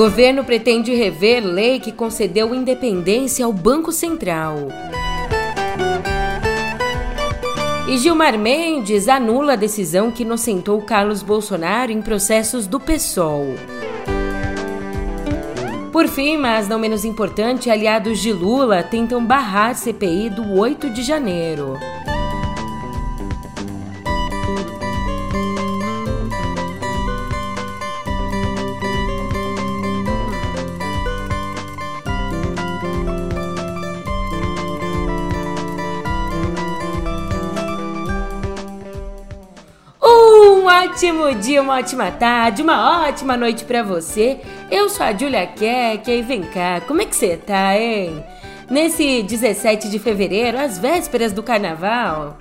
Governo pretende rever lei que concedeu independência ao Banco Central. E Gilmar Mendes anula a decisão que inocentou Carlos Bolsonaro em processos do PSOL. Por fim, mas não menos importante, aliados de Lula tentam barrar CPI do 8 de janeiro. Ótimo dia, uma ótima tarde, uma ótima noite para você. Eu sou a Julia Keck e vem cá, como é que você tá, hein? Nesse 17 de fevereiro, às vésperas do carnaval,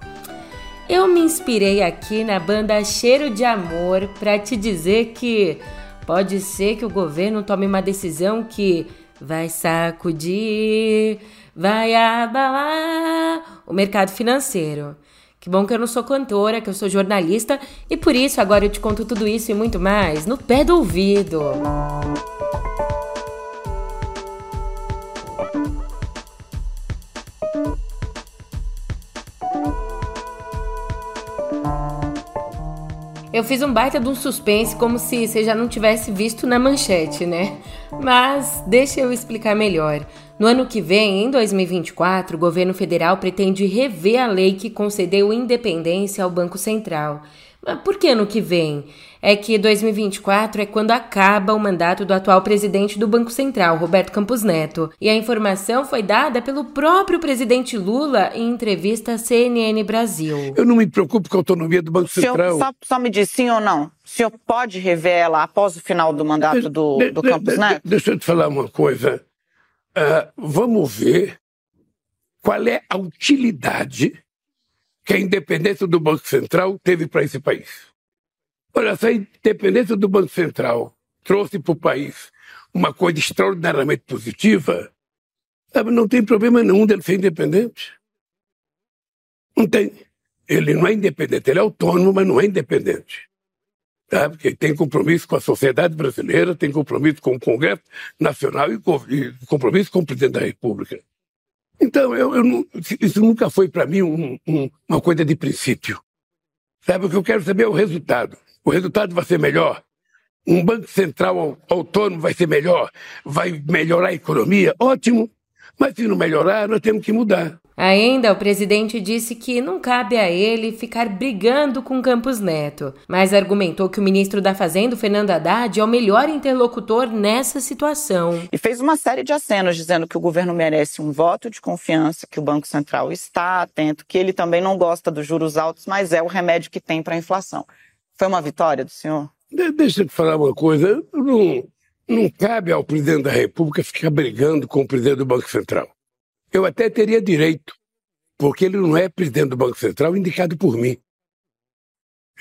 eu me inspirei aqui na banda Cheiro de Amor para te dizer que pode ser que o governo tome uma decisão que vai sacudir, vai abalar o mercado financeiro. Que bom que eu não sou cantora, que eu sou jornalista e por isso agora eu te conto tudo isso e muito mais no pé do ouvido. Eu fiz um baita de um suspense como se você já não tivesse visto na manchete, né? Mas deixa eu explicar melhor. No ano que vem, em 2024, o governo federal pretende rever a lei que concedeu independência ao Banco Central. Mas por que ano que vem? É que 2024 é quando acaba o mandato do atual presidente do Banco Central, Roberto Campos Neto. E a informação foi dada pelo próprio presidente Lula em entrevista à CNN Brasil. Eu não me preocupo com a autonomia do Banco Central. Senhor, só, só, me diz sim ou não. O senhor pode rever ela após o final do mandato do, do Campos Neto? Deixa eu te falar uma coisa. Uh, vamos ver qual é a utilidade que a independência do Banco Central teve para esse país. Olha, essa independência do Banco Central trouxe para o país uma coisa extraordinariamente positiva. Não tem problema nenhum dele ser independente. Não tem. Ele não é independente, ele é autônomo, mas não é independente tá? porque tem compromisso com a sociedade brasileira, tem compromisso com o Congresso Nacional e, compromisso com o presidente da República. Então, eu, eu não, isso nunca foi para mim um, um, uma coisa de princípio. Sabe, o que eu quero saber é o resultado. O resultado vai ser melhor. Um banco central autônomo vai ser melhor, vai melhorar a economia, ótimo. Mas se não melhorar, nós temos que mudar. Ainda, o presidente disse que não cabe a ele ficar brigando com Campos Neto, mas argumentou que o ministro da Fazenda, Fernando Haddad, é o melhor interlocutor nessa situação. E fez uma série de acenos dizendo que o governo merece um voto de confiança, que o Banco Central está atento, que ele também não gosta dos juros altos, mas é o remédio que tem para a inflação. Foi uma vitória do senhor? De deixa eu te falar uma coisa. Não, não cabe ao presidente da República ficar brigando com o presidente do Banco Central. Eu até teria direito, porque ele não é presidente do Banco Central indicado por mim.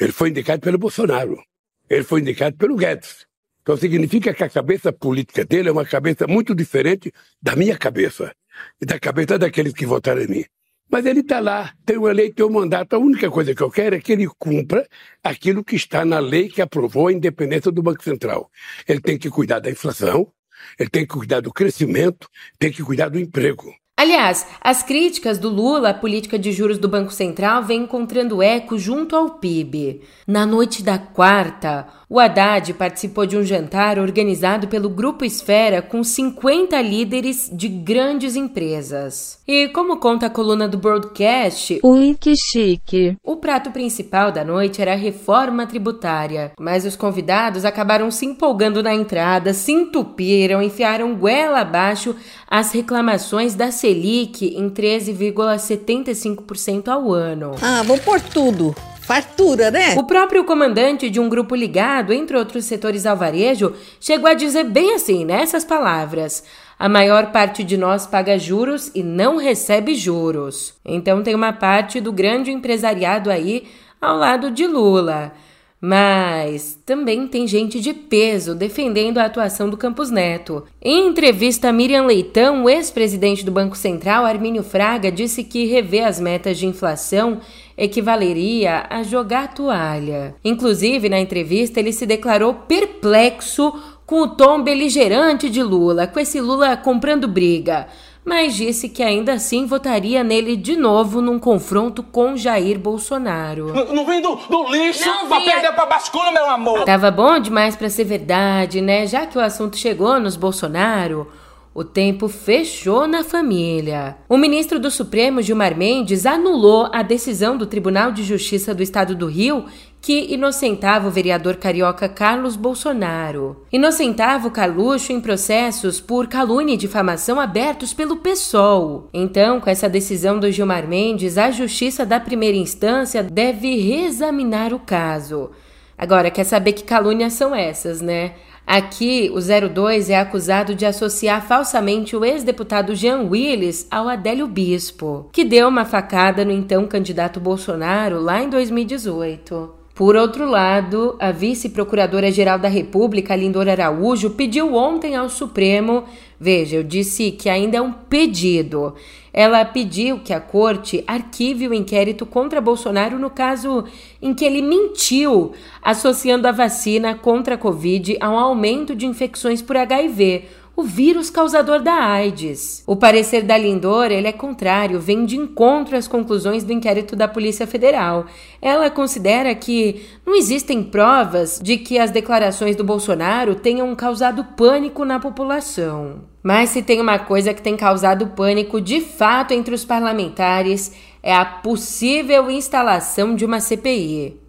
Ele foi indicado pelo Bolsonaro. Ele foi indicado pelo Guedes. Então significa que a cabeça política dele é uma cabeça muito diferente da minha cabeça e da cabeça daqueles que votaram em mim. Mas ele está lá, tem uma lei, tem um mandato. A única coisa que eu quero é que ele cumpra aquilo que está na lei que aprovou a independência do Banco Central. Ele tem que cuidar da inflação, ele tem que cuidar do crescimento, tem que cuidar do emprego. Aliás, as críticas do Lula à política de juros do Banco Central vêm encontrando eco junto ao PIB. Na noite da quarta, o Haddad participou de um jantar organizado pelo Grupo Esfera com 50 líderes de grandes empresas. E como conta a coluna do broadcast, Ui, que chique. O prato principal da noite era a reforma tributária, mas os convidados acabaram se empolgando na entrada, se entupiram, enfiaram goela abaixo as reclamações da Selic em 13,75% ao ano. Ah, vou por tudo fartura, né? O próprio comandante de um grupo ligado, entre outros setores ao varejo, chegou a dizer bem assim, nessas palavras: a maior parte de nós paga juros e não recebe juros. Então tem uma parte do grande empresariado aí ao lado de Lula. Mas também tem gente de peso defendendo a atuação do Campos Neto. Em entrevista a Miriam Leitão, o ex-presidente do Banco Central, Armínio Fraga, disse que rever as metas de inflação equivaleria a jogar toalha. Inclusive, na entrevista, ele se declarou perplexo com o tom beligerante de Lula, com esse Lula comprando briga, mas disse que ainda assim votaria nele de novo num confronto com Jair Bolsonaro. Não, não vem do, do lixo não pra perder pra bascula, meu amor! Tava bom demais para ser verdade, né? Já que o assunto chegou nos Bolsonaro, o tempo fechou na família. O ministro do Supremo, Gilmar Mendes, anulou a decisão do Tribunal de Justiça do Estado do Rio que inocentava o vereador carioca Carlos Bolsonaro. Inocentava o Carluxo em processos por calúnia e difamação abertos pelo PSOL. Então, com essa decisão do Gilmar Mendes, a Justiça da primeira instância deve reexaminar o caso. Agora, quer saber que calúnias são essas, né? Aqui, o 02 é acusado de associar falsamente o ex-deputado Jean Willis ao Adélio Bispo, que deu uma facada no então candidato Bolsonaro lá em 2018. Por outro lado, a vice-procuradora-geral da República, Lindor Araújo, pediu ontem ao Supremo, veja, eu disse que ainda é um pedido. Ela pediu que a corte arquive o inquérito contra Bolsonaro no caso em que ele mentiu, associando a vacina contra a Covid a um aumento de infecções por HIV, o vírus causador da AIDS. O parecer da Lindor ele é contrário, vem de encontro às conclusões do inquérito da Polícia Federal. Ela considera que não existem provas de que as declarações do Bolsonaro tenham causado pânico na população. Mas se tem uma coisa que tem causado pânico de fato entre os parlamentares é a possível instalação de uma CPI.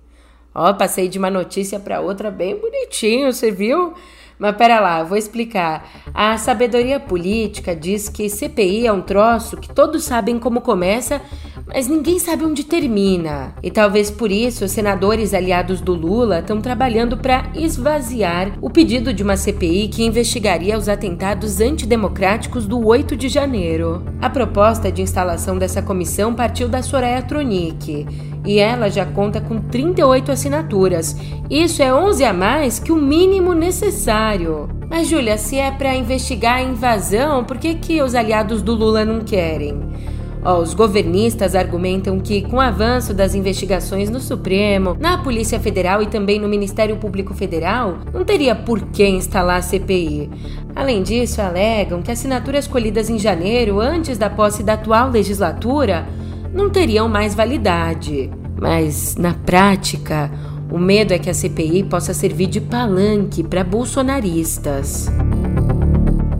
Ó, passei de uma notícia para outra bem bonitinho, você viu? Mas pera lá, vou explicar. A sabedoria política diz que CPI é um troço que todos sabem como começa, mas ninguém sabe onde termina. E talvez por isso os senadores aliados do Lula estão trabalhando para esvaziar o pedido de uma CPI que investigaria os atentados antidemocráticos do 8 de janeiro. A proposta de instalação dessa comissão partiu da Soraya Tronic e ela já conta com 38 assinaturas. Isso é 11 a mais que o mínimo necessário. Mas, Júlia, se é para investigar a invasão, por que, que os aliados do Lula não querem? Os governistas argumentam que, com o avanço das investigações no Supremo, na Polícia Federal e também no Ministério Público Federal, não teria por que instalar a CPI. Além disso, alegam que assinaturas colhidas em janeiro, antes da posse da atual legislatura, não teriam mais validade. Mas, na prática, o medo é que a CPI possa servir de palanque para bolsonaristas.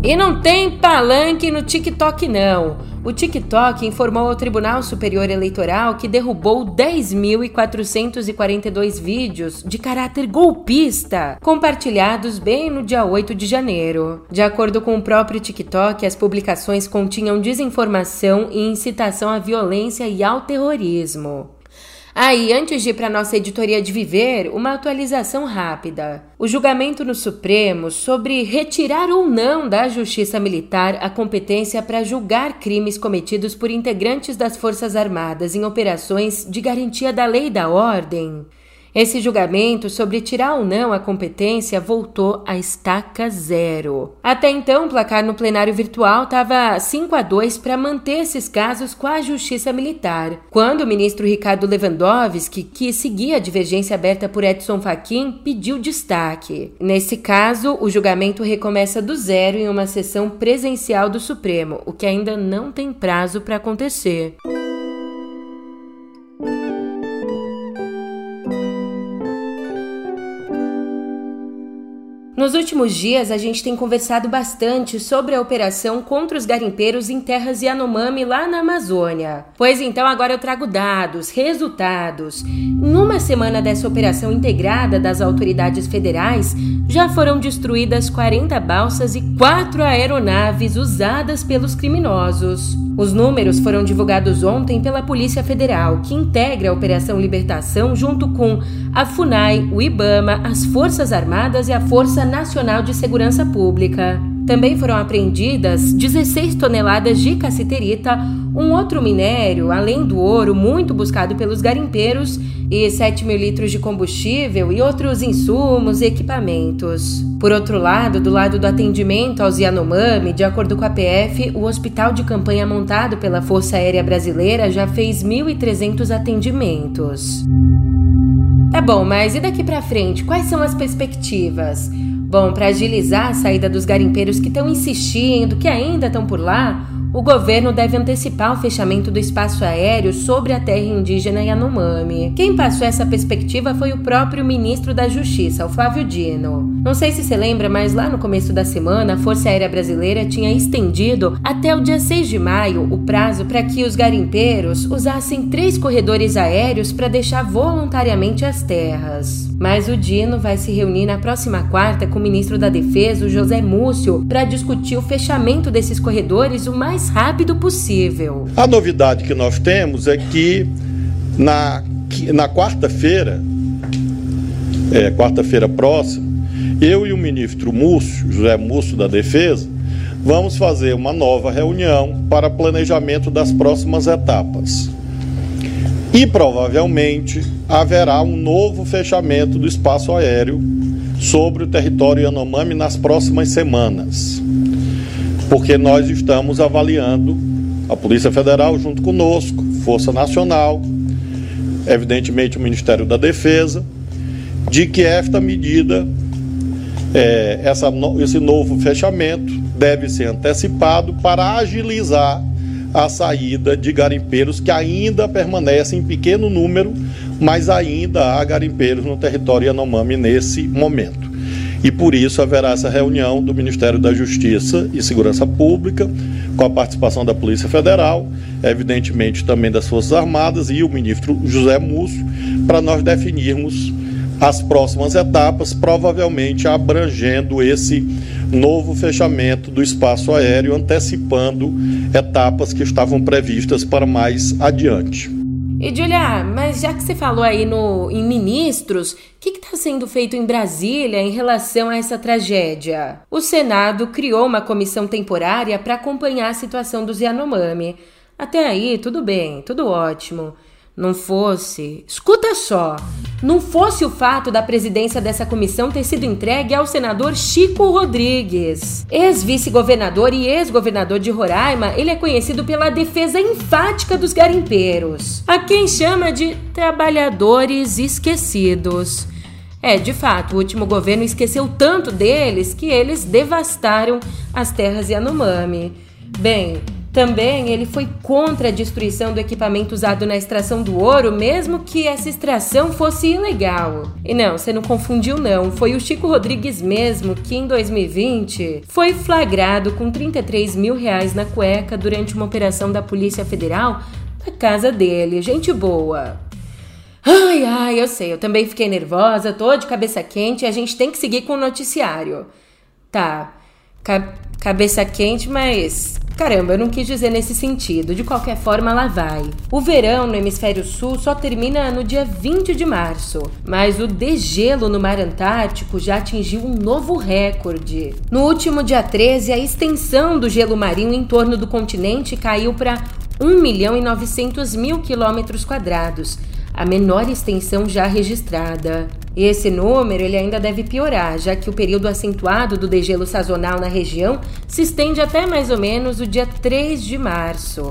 E não tem palanque no TikTok, não. O TikTok informou ao Tribunal Superior Eleitoral que derrubou 10.442 vídeos de caráter golpista, compartilhados bem no dia 8 de janeiro. De acordo com o próprio TikTok, as publicações continham desinformação e incitação à violência e ao terrorismo. Aí, antes de ir para nossa editoria de Viver, uma atualização rápida. O julgamento no Supremo sobre retirar ou não da Justiça Militar a competência para julgar crimes cometidos por integrantes das Forças Armadas em operações de garantia da lei e da ordem esse julgamento sobre tirar ou não a competência voltou a estaca zero. Até então, o placar no plenário virtual estava 5 a 2 para manter esses casos com a Justiça Militar. Quando o ministro Ricardo Lewandowski, que seguia a divergência aberta por Edson Fachin, pediu destaque. Nesse caso, o julgamento recomeça do zero em uma sessão presencial do Supremo, o que ainda não tem prazo para acontecer. Nos últimos dias, a gente tem conversado bastante sobre a operação contra os garimpeiros em terras Yanomami lá na Amazônia. Pois então, agora eu trago dados, resultados. Uma semana dessa operação integrada das autoridades federais, já foram destruídas 40 balsas e 4 aeronaves usadas pelos criminosos. Os números foram divulgados ontem pela Polícia Federal, que integra a Operação Libertação junto com a FUNAI, o IBAMA, as Forças Armadas e a Força Nacional de Segurança Pública. Também foram apreendidas 16 toneladas de cassiterita, um outro minério, além do ouro, muito buscado pelos garimpeiros, e 7 mil litros de combustível e outros insumos e equipamentos. Por outro lado, do lado do atendimento aos Yanomami, de acordo com a PF, o hospital de campanha montado pela Força Aérea Brasileira já fez 1.300 atendimentos. Tá bom, mas e daqui para frente, quais são as perspectivas? Bom, para agilizar a saída dos garimpeiros que estão insistindo, que ainda estão por lá, o governo deve antecipar o fechamento do espaço aéreo sobre a terra indígena Yanomami. Quem passou essa perspectiva foi o próprio ministro da Justiça, o Flávio Dino. Não sei se você lembra, mas lá no começo da semana, a Força Aérea Brasileira tinha estendido até o dia 6 de maio o prazo para que os garimpeiros usassem três corredores aéreos para deixar voluntariamente as terras. Mas o Dino vai se reunir na próxima quarta com o ministro da Defesa, o José Múcio, para discutir o fechamento desses corredores o mais mais rápido possível. A novidade que nós temos é que na, na quarta-feira, é, quarta-feira próxima, eu e o ministro Múcio, José Múcio da Defesa, vamos fazer uma nova reunião para planejamento das próximas etapas. E provavelmente haverá um novo fechamento do espaço aéreo sobre o território Yanomami nas próximas semanas porque nós estamos avaliando, a Polícia Federal junto conosco, Força Nacional, evidentemente o Ministério da Defesa, de que esta medida, é, essa, esse novo fechamento, deve ser antecipado para agilizar a saída de garimpeiros que ainda permanecem em pequeno número, mas ainda há garimpeiros no território Yanomami nesse momento e por isso haverá essa reunião do Ministério da Justiça e Segurança Pública, com a participação da Polícia Federal, evidentemente também das Forças Armadas e o ministro José Múcio, para nós definirmos as próximas etapas, provavelmente abrangendo esse novo fechamento do espaço aéreo, antecipando etapas que estavam previstas para mais adiante. E Julia, mas já que você falou aí no, em ministros, o que está sendo feito em Brasília em relação a essa tragédia? O Senado criou uma comissão temporária para acompanhar a situação dos Yanomami. Até aí, tudo bem, tudo ótimo não fosse. Escuta só! Não fosse o fato da presidência dessa comissão ter sido entregue ao senador Chico Rodrigues. Ex-vice-governador e ex-governador de Roraima, ele é conhecido pela defesa enfática dos garimpeiros, a quem chama de trabalhadores esquecidos. É, de fato, o último governo esqueceu tanto deles que eles devastaram as terras Yanomami. Bem, também ele foi contra a destruição do equipamento usado na extração do ouro, mesmo que essa extração fosse ilegal. E não, você não confundiu não, foi o Chico Rodrigues mesmo que em 2020 foi flagrado com 33 mil reais na cueca durante uma operação da Polícia Federal na casa dele. Gente boa. Ai, ai, eu sei, eu também fiquei nervosa, tô de cabeça quente e a gente tem que seguir com o noticiário. Tá, ca cabeça quente, mas Caramba, eu não quis dizer nesse sentido. De qualquer forma, lá vai. O verão no hemisfério sul só termina no dia 20 de março, mas o degelo no mar Antártico já atingiu um novo recorde. No último dia 13, a extensão do gelo marinho em torno do continente caiu para 1 milhão e 900 mil quilômetros quadrados, a menor extensão já registrada. E esse número ele ainda deve piorar, já que o período acentuado do degelo sazonal na região se estende até mais ou menos o dia 3 de março.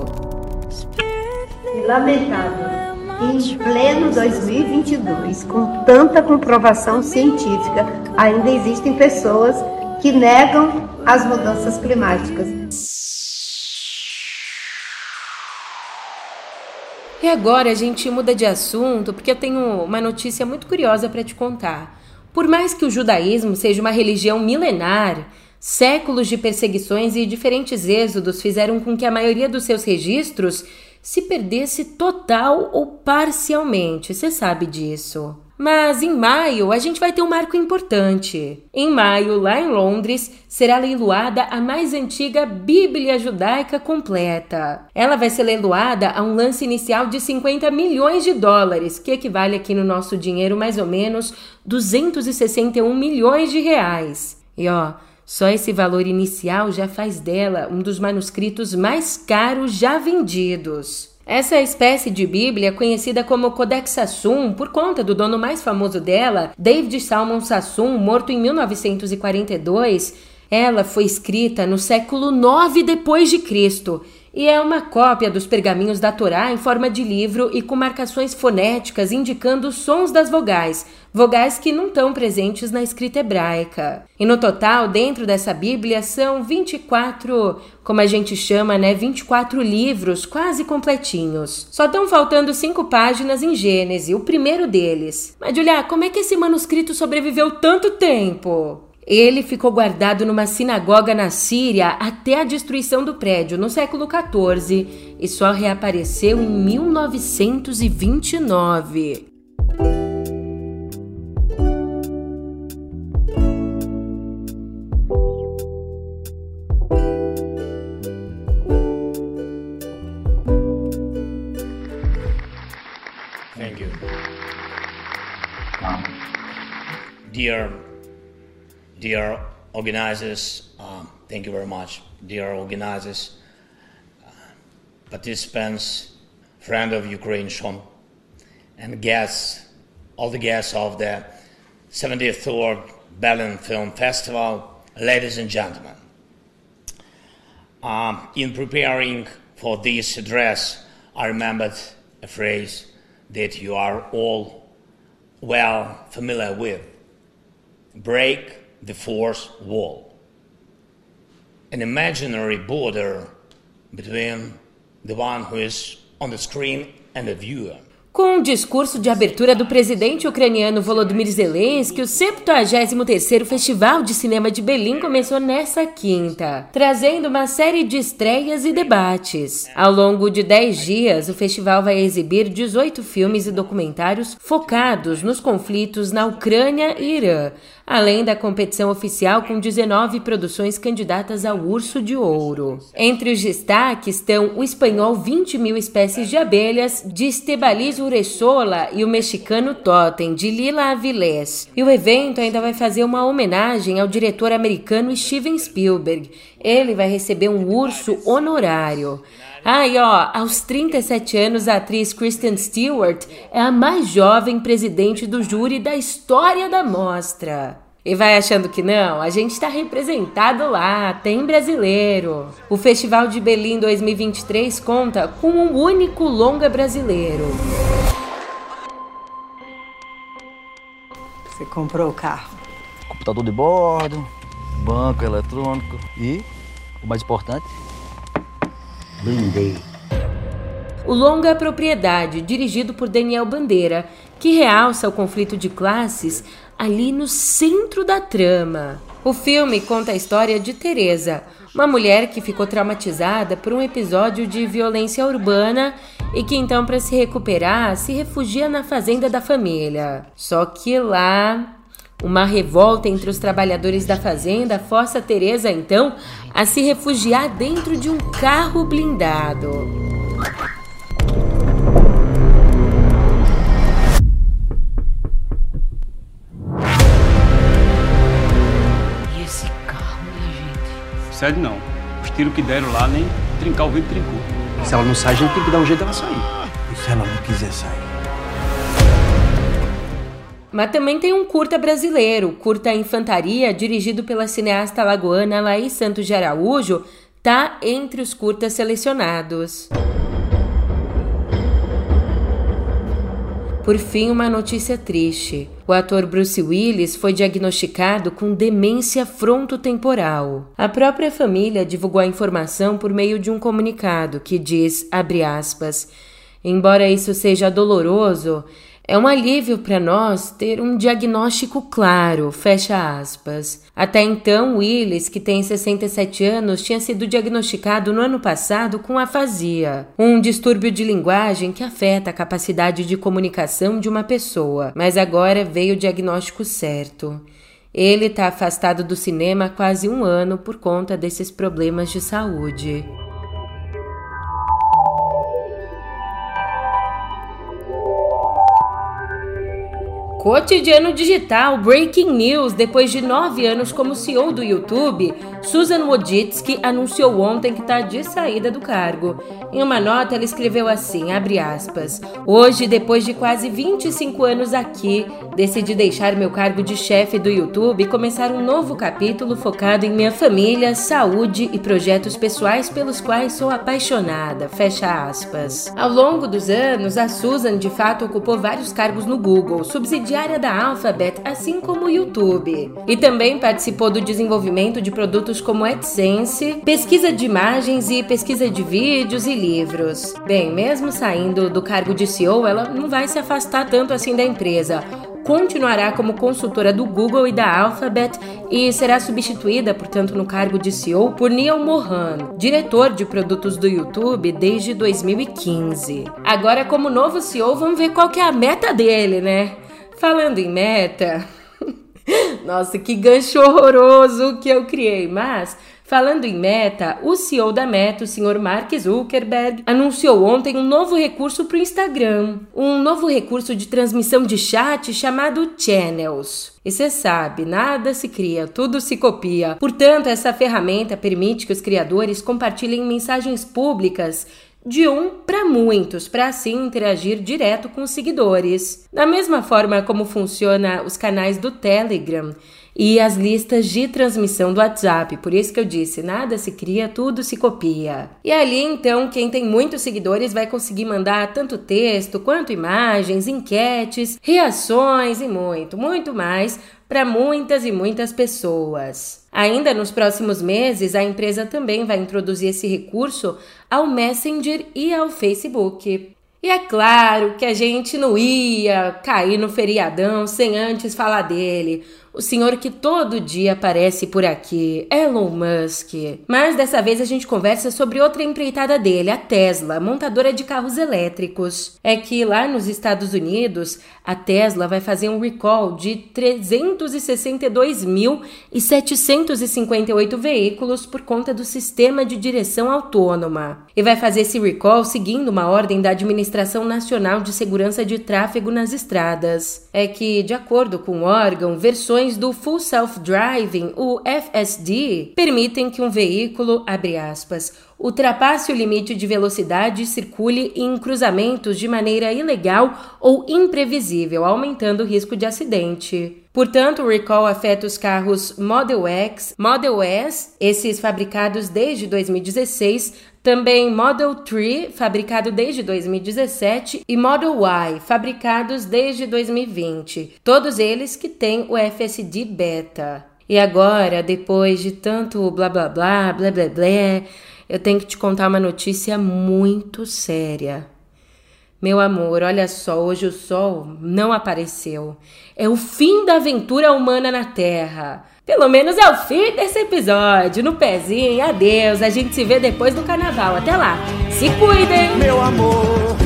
Lamentável. Em pleno 2022, com tanta comprovação científica, ainda existem pessoas que negam as mudanças climáticas. E agora a gente muda de assunto porque eu tenho uma notícia muito curiosa para te contar. Por mais que o judaísmo seja uma religião milenar, séculos de perseguições e diferentes êxodos fizeram com que a maioria dos seus registros se perdesse total ou parcialmente. Você sabe disso. Mas em maio a gente vai ter um marco importante. Em maio, lá em Londres, será leiloada a mais antiga Bíblia judaica completa. Ela vai ser leiloada a um lance inicial de 50 milhões de dólares, que equivale aqui no nosso dinheiro mais ou menos 261 milhões de reais. E ó, só esse valor inicial já faz dela um dos manuscritos mais caros já vendidos. Essa espécie de Bíblia, conhecida como Codex Sassum por conta do dono mais famoso dela, David Salmon Sassum, morto em 1942, ela foi escrita no século 9 depois de Cristo e é uma cópia dos pergaminhos da Torá em forma de livro e com marcações fonéticas indicando os sons das vogais, vogais que não estão presentes na escrita hebraica. E no total, dentro dessa Bíblia, são 24, como a gente chama, né, 24 livros quase completinhos. Só estão faltando cinco páginas em Gênesis, o primeiro deles. Mas, Julia, como é que esse manuscrito sobreviveu tanto tempo? Ele ficou guardado numa sinagoga na Síria até a destruição do prédio no século XIV e só reapareceu em 1929. Thank you. Dear dear organizers, um, thank you very much, dear organizers, uh, participants, friend of Ukraine, Sean, and guests, all the guests of the 73rd Berlin Film Festival, ladies and gentlemen. Um, in preparing for this address, I remembered a phrase that you are all well familiar with break the fourth wall, an imaginary border between the one who is on the screen and the viewer. Com o discurso de abertura do presidente ucraniano Volodymyr Zelensky, o 73º Festival de Cinema de Berlim começou nessa quinta, trazendo uma série de estreias e debates. Ao longo de 10 dias, o festival vai exibir 18 filmes e documentários focados nos conflitos na Ucrânia e Irã, além da competição oficial com 19 produções candidatas ao Urso de Ouro. Entre os destaques estão o espanhol 20 mil espécies de abelhas, de Estebalis Uresola e o mexicano Totem, de Lila Avilés. E o evento ainda vai fazer uma homenagem ao diretor americano Steven Spielberg. Ele vai receber um urso honorário. Ah, e ó, aos 37 anos, a atriz Kristen Stewart é a mais jovem presidente do júri da história da mostra. E vai achando que não? A gente está representado lá, tem brasileiro. O Festival de Berlim 2023 conta com um único longa brasileiro. Você comprou o carro? Computador de bordo, banco eletrônico e, o mais importante, Blindei. O longa Propriedade, dirigido por Daniel Bandeira, que realça o conflito de classes ali no centro da trama. O filme conta a história de Teresa, uma mulher que ficou traumatizada por um episódio de violência urbana e que então para se recuperar se refugia na fazenda da família. Só que lá uma revolta entre os trabalhadores da fazenda força Teresa então a se refugiar dentro de um carro blindado. E esse carro, minha gente? Sério não. Os tiros que deram lá nem trincar o vidro trincou. Se ela não sai, a gente tem que dar um jeito dela sair. E se ela não quiser sair? Mas também tem um curta brasileiro, Curta Infantaria, dirigido pela cineasta lagoana Laís Santos de Araújo, tá entre os curtas selecionados. Por fim, uma notícia triste. O ator Bruce Willis foi diagnosticado com demência frontotemporal. A própria família divulgou a informação por meio de um comunicado que diz, aspas, embora isso seja doloroso, é um alívio para nós ter um diagnóstico claro, fecha aspas. Até então, Willis, que tem 67 anos, tinha sido diagnosticado no ano passado com afasia, um distúrbio de linguagem que afeta a capacidade de comunicação de uma pessoa, mas agora veio o diagnóstico certo. Ele está afastado do cinema há quase um ano por conta desses problemas de saúde. Cotidiano Digital Breaking News. Depois de nove anos como CEO do YouTube, Susan Wojcicki anunciou ontem que está de saída do cargo. Em uma nota, ela escreveu assim, abre aspas, Hoje, depois de quase 25 anos aqui, decidi deixar meu cargo de chefe do YouTube e começar um novo capítulo focado em minha família, saúde e projetos pessoais pelos quais sou apaixonada, fecha aspas. Ao longo dos anos, a Susan de fato ocupou vários cargos no Google, subsidiária da Alphabet, assim como o YouTube. E também participou do desenvolvimento de produtos como AdSense, pesquisa de imagens e pesquisa de vídeos e livros. Bem, mesmo saindo do cargo de CEO, ela não vai se afastar tanto assim da empresa continuará como consultora do Google e da Alphabet e será substituída, portanto, no cargo de CEO por Neil Mohan, diretor de produtos do YouTube desde 2015. Agora, como novo CEO, vamos ver qual que é a meta dele, né? Falando em meta, nossa, que gancho horroroso que eu criei, mas Falando em Meta, o CEO da Meta, o Sr. Mark Zuckerberg, anunciou ontem um novo recurso para o Instagram, um novo recurso de transmissão de chat chamado Channels. E você sabe, nada se cria, tudo se copia. Portanto, essa ferramenta permite que os criadores compartilhem mensagens públicas de um para muitos, para assim interagir direto com os seguidores. Da mesma forma como funciona os canais do Telegram e as listas de transmissão do WhatsApp. Por isso que eu disse, nada se cria, tudo se copia. E ali então, quem tem muitos seguidores vai conseguir mandar tanto texto quanto imagens, enquetes, reações e muito, muito mais para muitas e muitas pessoas. Ainda nos próximos meses, a empresa também vai introduzir esse recurso ao Messenger e ao Facebook. E é claro que a gente não ia cair no feriadão sem antes falar dele o senhor que todo dia aparece por aqui, Elon Musk. Mas dessa vez a gente conversa sobre outra empreitada dele, a Tesla, montadora de carros elétricos. É que lá nos Estados Unidos, a Tesla vai fazer um recall de 362.758 veículos por conta do sistema de direção autônoma. E vai fazer esse recall seguindo uma ordem da Administração Nacional de Segurança de Tráfego nas Estradas. É que, de acordo com o órgão, versões funções do Full Self-Driving, o FSD, permitem que um veículo, abre aspas, ultrapasse o limite de velocidade e circule em cruzamentos de maneira ilegal ou imprevisível, aumentando o risco de acidente. Portanto, o recall afeta os carros Model X, Model S, esses fabricados desde 2016, também Model 3, fabricado desde 2017, e Model Y, fabricados desde 2020. Todos eles que têm o FSD Beta. E agora, depois de tanto blá blá blá, blá blá blá, eu tenho que te contar uma notícia muito séria. Meu amor, olha só, hoje o sol não apareceu. É o fim da aventura humana na Terra. Pelo menos é o fim desse episódio. No pezinho, adeus. A gente se vê depois do carnaval. Até lá. Se cuidem. Meu amor,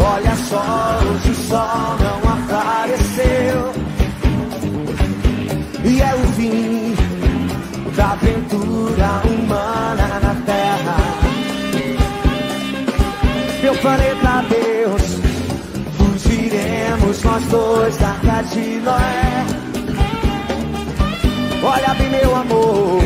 olha só, hoje o sol não apareceu. E é depois da Arca de Noé. Olha bem, meu amor,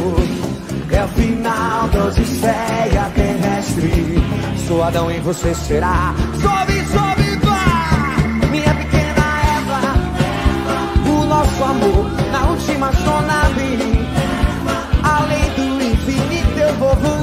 é o final da Odisseia terrestre. Sou Adão e você será. Sobe, sobe, vá, minha pequena Eva. O nosso amor na última sonave. Além do infinito, eu vou voar.